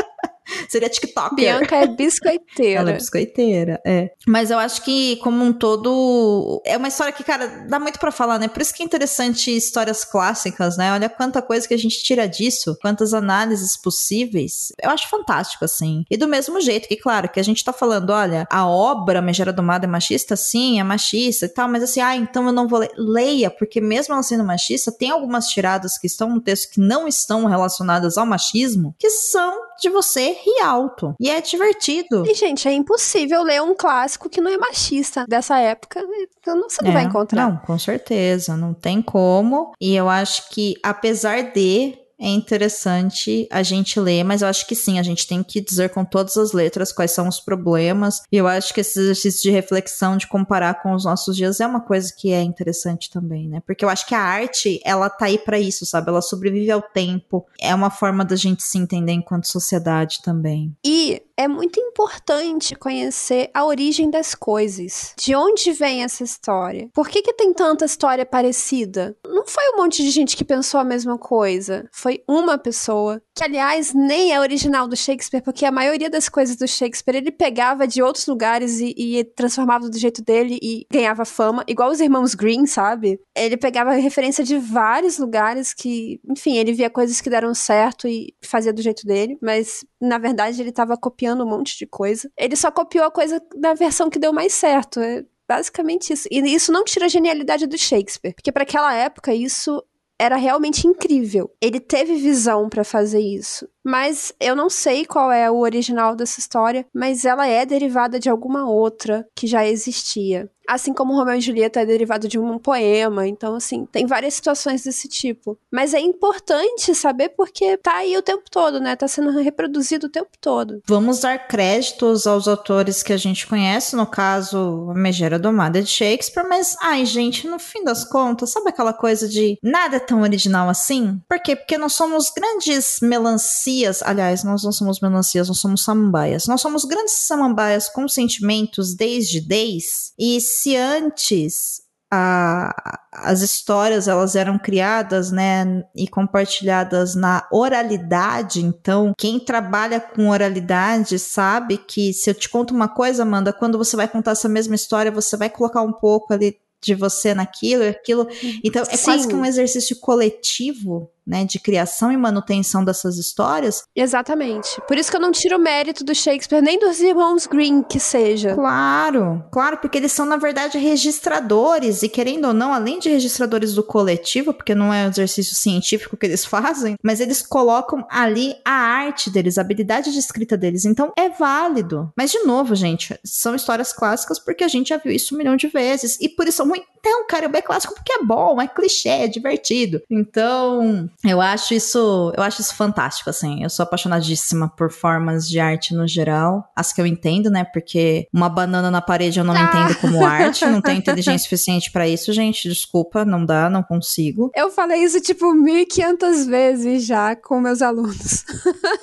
Seria TikToker. Bianca é biscoiteira. Ela é biscoiteira, é. Mas eu acho que, como um todo, é uma história que, cara, dá muito para falar, né? Por isso que é interessante histórias clássicas, né? Olha quanta coisa que a gente tira disso, quantas análises possíveis. Eu acho fantástico, assim. E do mesmo jeito que, claro, que a gente tá falando, olha, a obra Megera Domada é machista? Sim, é machista e tal, mas assim, ah, então eu não vou ler. Leia, porque mesmo ela sendo machista, tem algumas tiradas que estão no texto que não estão relacionadas ao machismo, que são de você rir alto. E é divertido. E, gente, é impossível ler um clássico que não é machista dessa época. Então você não é, vai encontrar. Não, com certeza. Não tem como. E eu acho que, apesar de é interessante a gente ler, mas eu acho que sim, a gente tem que dizer com todas as letras quais são os problemas. E eu acho que esse exercício de reflexão, de comparar com os nossos dias, é uma coisa que é interessante também, né? Porque eu acho que a arte, ela tá aí para isso, sabe? Ela sobrevive ao tempo. É uma forma da gente se entender enquanto sociedade também. E é muito importante conhecer a origem das coisas. De onde vem essa história? Por que, que tem tanta história parecida? Não foi um monte de gente que pensou a mesma coisa. Foi uma pessoa que aliás nem é original do Shakespeare, porque a maioria das coisas do Shakespeare ele pegava de outros lugares e, e transformava do jeito dele e ganhava fama, igual os irmãos Green, sabe? Ele pegava referência de vários lugares que, enfim, ele via coisas que deram certo e fazia do jeito dele, mas na verdade ele estava copiando um monte de coisa. Ele só copiou a coisa da versão que deu mais certo. É basicamente isso. E isso não tira a genialidade do Shakespeare, porque para aquela época isso era realmente incrível. Ele teve visão para fazer isso. Mas eu não sei qual é o original dessa história, mas ela é derivada de alguma outra que já existia. Assim como Romeu e Julieta é derivado de um poema. Então, assim, tem várias situações desse tipo. Mas é importante saber porque tá aí o tempo todo, né? Tá sendo reproduzido o tempo todo. Vamos dar créditos aos autores que a gente conhece, no caso, a Megera Domada de Shakespeare, mas, ai, gente, no fim das contas, sabe aquela coisa de nada é tão original assim? Por quê? Porque nós somos grandes melancias. Aliás, nós não somos melancias, nós somos samambaias. Nós somos grandes samambaias com sentimentos desde desde e se antes a, as histórias elas eram criadas, né, e compartilhadas na oralidade. Então, quem trabalha com oralidade sabe que se eu te conto uma coisa, Amanda, quando você vai contar essa mesma história, você vai colocar um pouco ali de você naquilo, aquilo. Então, é Sim. quase que um exercício coletivo né, de criação e manutenção dessas histórias. Exatamente. Por isso que eu não tiro o mérito do Shakespeare, nem dos irmãos Green que seja. Claro, claro, porque eles são, na verdade, registradores, e querendo ou não, além de registradores do coletivo, porque não é um exercício científico que eles fazem, mas eles colocam ali a arte deles, a habilidade de escrita deles. Então é válido. Mas, de novo, gente, são histórias clássicas porque a gente já viu isso um milhão de vezes. E por isso são muito. Então, cara, é clássico porque é bom, é clichê, é divertido. Então, eu acho isso, eu acho isso fantástico, assim. Eu sou apaixonadíssima por formas de arte no geral. As que eu entendo, né? Porque uma banana na parede eu não ah. entendo como arte, não tenho inteligência suficiente para isso, gente. Desculpa, não dá, não consigo. Eu falei isso tipo 1500 vezes já com meus alunos.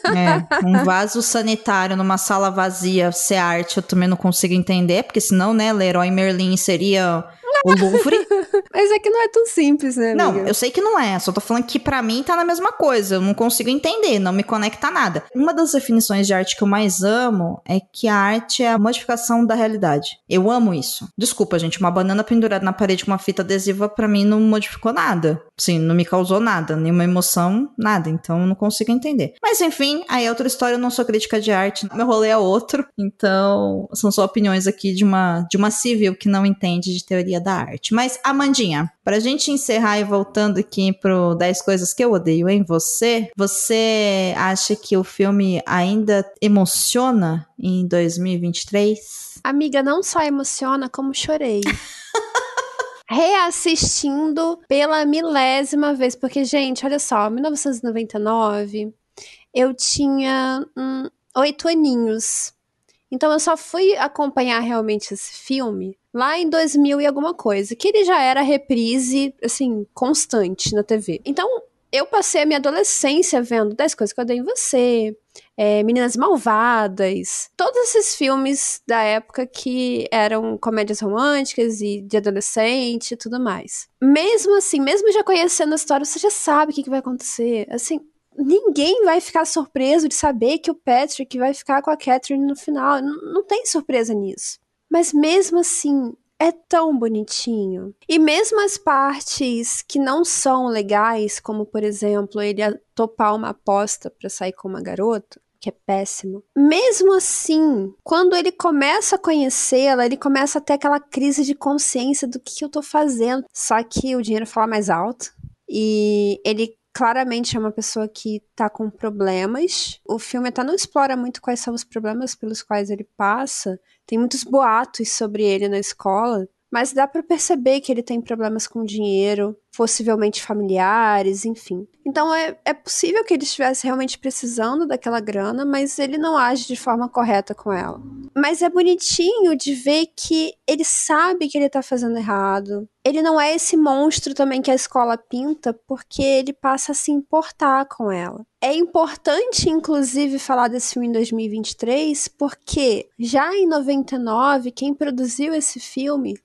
É, um vaso sanitário numa sala vazia ser arte, eu também não consigo entender, porque senão, né, Leroy Merlin seria o Louvre. Mas é que não é tão simples, né? Amiga? Não, eu sei que não é. Só tô falando que para mim tá na mesma coisa. Eu não consigo entender, não me conecta a nada. Uma das definições de arte que eu mais amo é que a arte é a modificação da realidade. Eu amo isso. Desculpa, gente, uma banana pendurada na parede com uma fita adesiva para mim não modificou nada. Sim, não me causou nada, nenhuma emoção, nada. Então eu não consigo entender. Mas enfim, aí é outra história, eu não sou crítica de arte. Meu rolê é outro. Então, são só opiniões aqui de uma de uma civil que não entende de teoria da arte. Mas Amandinha, pra gente encerrar e voltando aqui pro 10 coisas que eu odeio em você, você acha que o filme ainda emociona em 2023? Amiga, não só emociona, como chorei. reassistindo pela milésima vez, porque, gente, olha só, 1999, eu tinha hum, oito aninhos. Então eu só fui acompanhar realmente esse filme lá em 2000 e alguma coisa, que ele já era reprise, assim, constante na TV. Então, eu passei a minha adolescência vendo 10 coisas que eu dei em você, é, Meninas Malvadas, todos esses filmes da época que eram comédias românticas e de adolescente e tudo mais. Mesmo assim, mesmo já conhecendo a história, você já sabe o que, que vai acontecer. Assim, ninguém vai ficar surpreso de saber que o Patrick vai ficar com a Catherine no final. Não tem surpresa nisso. Mas mesmo assim, é tão bonitinho. E mesmo as partes que não são legais, como por exemplo, ele topar uma aposta para sair com uma garota, que é péssimo. Mesmo assim, quando ele começa a conhecê-la, ele começa a ter aquela crise de consciência do que, que eu tô fazendo. Só que o dinheiro fala mais alto. E ele claramente é uma pessoa que tá com problemas. O filme até não explora muito quais são os problemas pelos quais ele passa. Tem muitos boatos sobre ele na escola, mas dá para perceber que ele tem problemas com dinheiro, possivelmente familiares, enfim. Então é, é possível que ele estivesse realmente precisando daquela grana, mas ele não age de forma correta com ela. Mas é bonitinho de ver que ele sabe que ele tá fazendo errado. Ele não é esse monstro também que a escola pinta, porque ele passa a se importar com ela. É importante, inclusive, falar desse filme em 2023, porque já em 99, quem produziu esse filme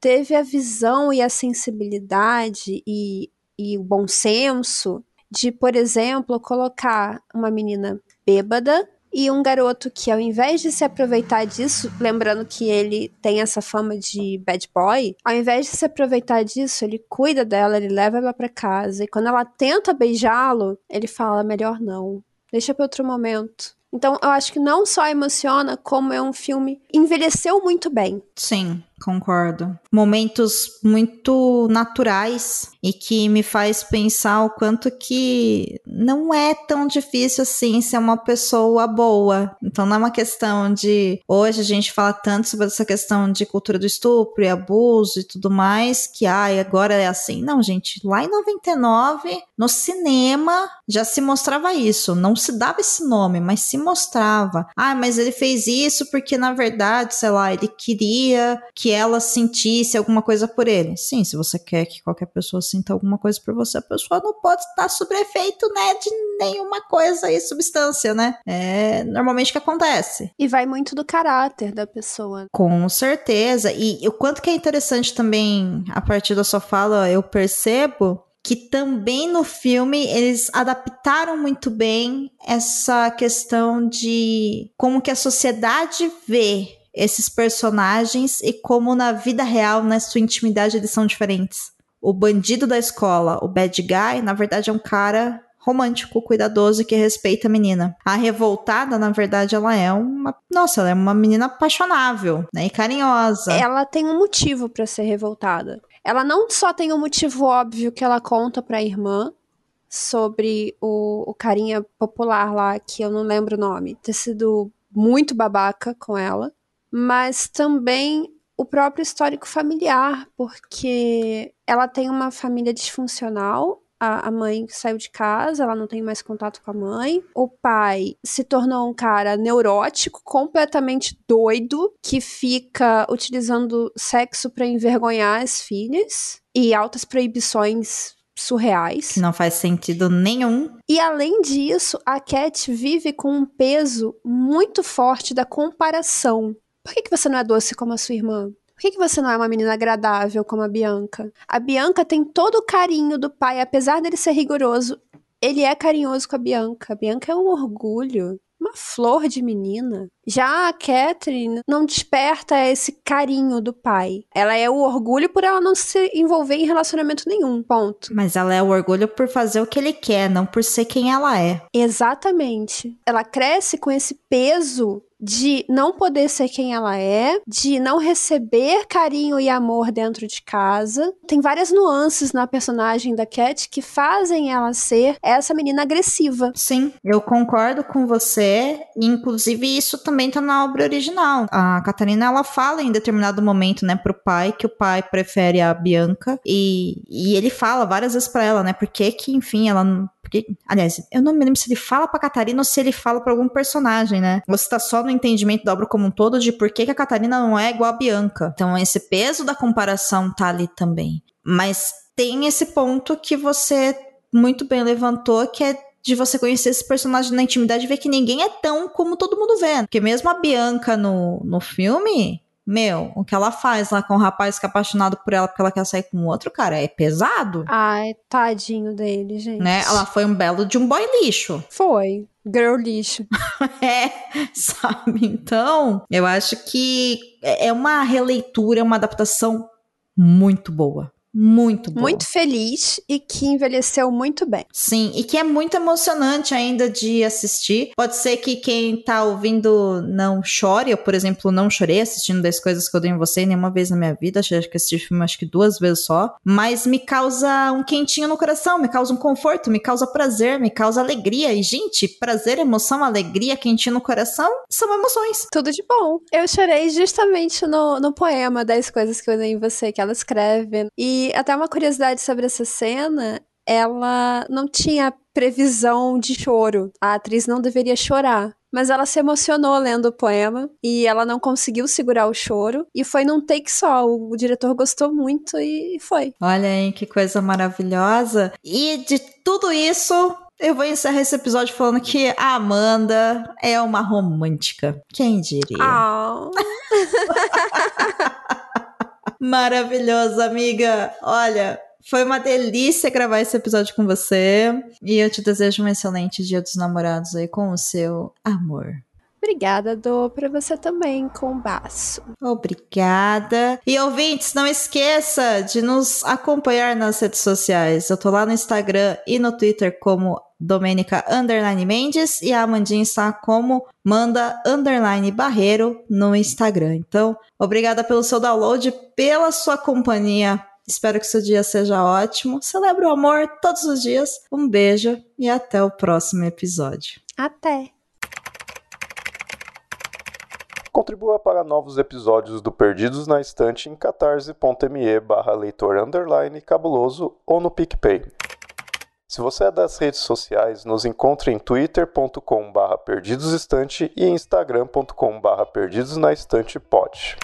teve a visão e a sensibilidade e, e o bom senso de, por exemplo, colocar uma menina bêbada e um garoto que, ao invés de se aproveitar disso, lembrando que ele tem essa fama de bad boy, ao invés de se aproveitar disso, ele cuida dela, ele leva ela para casa. E quando ela tenta beijá-lo, ele fala: melhor não, deixa para outro momento. Então, eu acho que não só emociona, como é um filme envelheceu muito bem. Sim, concordo. Momentos muito naturais e que me faz pensar o quanto que não é tão difícil assim ser uma pessoa boa. Então não é uma questão de hoje a gente fala tanto sobre essa questão de cultura do estupro e abuso e tudo mais, que ai, agora é assim. Não, gente, lá em 99, no cinema já se mostrava isso, não se dava esse nome, mas se mostrava. Ah, mas ele fez isso porque na verdade, sei lá, ele queria que ela sentisse alguma coisa por ele. Sim, se você quer que qualquer pessoa sinta alguma coisa por você, a pessoa não pode estar sob efeito, né, de nenhuma coisa e substância, né? É normalmente o que acontece. E vai muito do caráter da pessoa. Com certeza. E o quanto que é interessante também, a partir da sua fala, eu percebo que também no filme eles adaptaram muito bem essa questão de como que a sociedade vê esses personagens e como na vida real, na sua intimidade, eles são diferentes. O bandido da escola, o bad guy, na verdade é um cara romântico, cuidadoso que respeita a menina. A revoltada, na verdade, ela é uma, nossa, ela é uma menina apaixonável, né, e carinhosa. Ela tem um motivo para ser revoltada. Ela não só tem um motivo óbvio que ela conta para a irmã sobre o, o carinha popular lá, que eu não lembro o nome, ter sido muito babaca com ela mas também o próprio histórico familiar, porque ela tem uma família disfuncional. A, mãe saiu de casa, ela não tem mais contato com a mãe. O pai se tornou um cara neurótico, completamente doido, que fica utilizando sexo para envergonhar as filhas e altas proibições surreais. Que não faz sentido nenhum. E além disso, a Cat vive com um peso muito forte da comparação. Por que, que você não é doce como a sua irmã? Por que, que você não é uma menina agradável como a Bianca? A Bianca tem todo o carinho do pai, apesar dele ser rigoroso. Ele é carinhoso com a Bianca. A Bianca é um orgulho uma flor de menina. Já a Catherine não desperta esse carinho do pai. Ela é o orgulho por ela não se envolver em relacionamento nenhum, ponto. Mas ela é o orgulho por fazer o que ele quer, não por ser quem ela é. Exatamente. Ela cresce com esse peso de não poder ser quem ela é, de não receber carinho e amor dentro de casa. Tem várias nuances na personagem da Cat que fazem ela ser essa menina agressiva. Sim, eu concordo com você. Inclusive, isso também tá na obra original. A Catarina, ela fala em determinado momento, né, pro pai, que o pai prefere a Bianca. E, e ele fala várias vezes pra ela, né, porque que, enfim, ela porque, aliás, eu não me lembro se ele fala pra Catarina ou se ele fala pra algum personagem, né? Você tá só no entendimento da obra como um todo de por que, que a Catarina não é igual a Bianca. Então, esse peso da comparação tá ali também. Mas tem esse ponto que você muito bem levantou, que é de você conhecer esse personagem na intimidade e ver que ninguém é tão como todo mundo vê. Porque mesmo a Bianca no, no filme, meu, o que ela faz lá com o rapaz que é apaixonado por ela porque ela quer sair com outro, cara, é pesado. Ai, tadinho dele, gente. Né? Ela foi um belo de um boy lixo. Foi. Girl lixo. é, sabe? Então, eu acho que é uma releitura, uma adaptação muito boa muito boa. Muito feliz e que envelheceu muito bem. Sim, e que é muito emocionante ainda de assistir. Pode ser que quem tá ouvindo não chore, eu, por exemplo, não chorei assistindo das coisas que eu dei em você nenhuma vez na minha vida. Acho que assisti filme acho que duas vezes só. Mas me causa um quentinho no coração, me causa um conforto, me causa prazer, me causa alegria. E, gente, prazer, emoção, alegria, quentinho no coração são emoções. Tudo de bom. Eu chorei justamente no, no poema das coisas que eu dei em você, que ela escreve. E até uma curiosidade sobre essa cena, ela não tinha previsão de choro. A atriz não deveria chorar. Mas ela se emocionou lendo o poema e ela não conseguiu segurar o choro. E foi num take só. O diretor gostou muito e foi. Olha aí que coisa maravilhosa. E de tudo isso, eu vou encerrar esse episódio falando que a Amanda é uma romântica. Quem diria? Oh. Maravilhoso, amiga. Olha, Foi uma delícia gravar esse episódio com você. E eu te desejo um excelente dia dos namorados aí com o seu amor. Obrigada, Dô, para você também, com o baço. Obrigada. E ouvintes, não esqueça de nos acompanhar nas redes sociais. Eu tô lá no Instagram e no Twitter como Domênica Underline Mendes e a Amandinha está como Manda Underline Barreiro no Instagram. Então, obrigada pelo seu download, pela sua companhia. Espero que seu dia seja ótimo. Celebre o amor todos os dias. Um beijo e até o próximo episódio. Até! Contribua para novos episódios do Perdidos na Estante em catarse.me barra leitor underline cabuloso ou no PicPay. Se você é das redes sociais, nos encontre em twitter.com barra perdidosestante e instagram.com barra perdidosnaestantepod.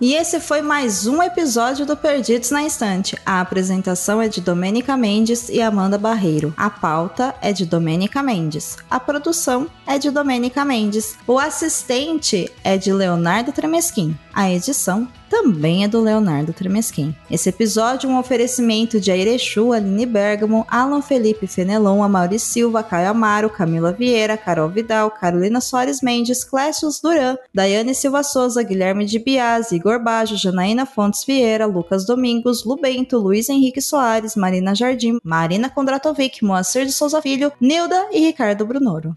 E esse foi mais um episódio do Perdidos na Estante. A apresentação é de Domênica Mendes e Amanda Barreiro. A pauta é de Domênica Mendes. A produção é de Domênica Mendes. O assistente é de Leonardo Tremesquim. A edição também é do Leonardo Tremesquim. Esse episódio é um oferecimento de Airechu, Aline Bergamo, Alan Felipe Fenelon, Amaury Silva, Caio Amaro, Camila Vieira, Carol Vidal, Carolina Soares Mendes, Clécius Duran, Daiane Silva Souza, Guilherme de Bias, Igor Bajo, Janaína Fontes Vieira, Lucas Domingos, Lubento, Luiz Henrique Soares, Marina Jardim, Marina Kondratovic, Moacir de Souza Filho, Nilda e Ricardo Brunoro.